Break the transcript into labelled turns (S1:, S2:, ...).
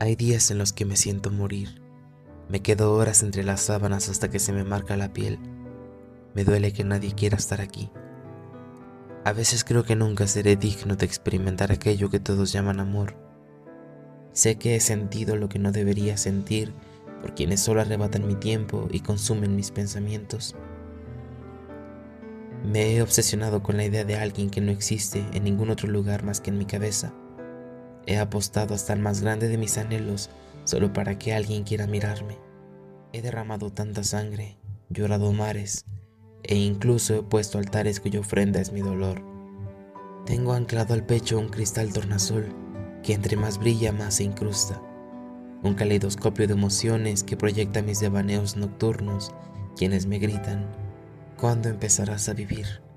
S1: Hay días en los que me siento morir. Me quedo horas entre las sábanas hasta que se me marca la piel. Me duele que nadie quiera estar aquí. A veces creo que nunca seré digno de experimentar aquello que todos llaman amor. Sé que he sentido lo que no debería sentir por quienes solo arrebatan mi tiempo y consumen mis pensamientos. Me he obsesionado con la idea de alguien que no existe en ningún otro lugar más que en mi cabeza. He apostado hasta el más grande de mis anhelos solo para que alguien quiera mirarme. He derramado tanta sangre, llorado mares e incluso he puesto altares cuya ofrenda es mi dolor. Tengo anclado al pecho un cristal tornasol que entre más brilla más se incrusta. Un caleidoscopio de emociones que proyecta mis devaneos nocturnos, quienes me gritan, ¿cuándo empezarás a vivir?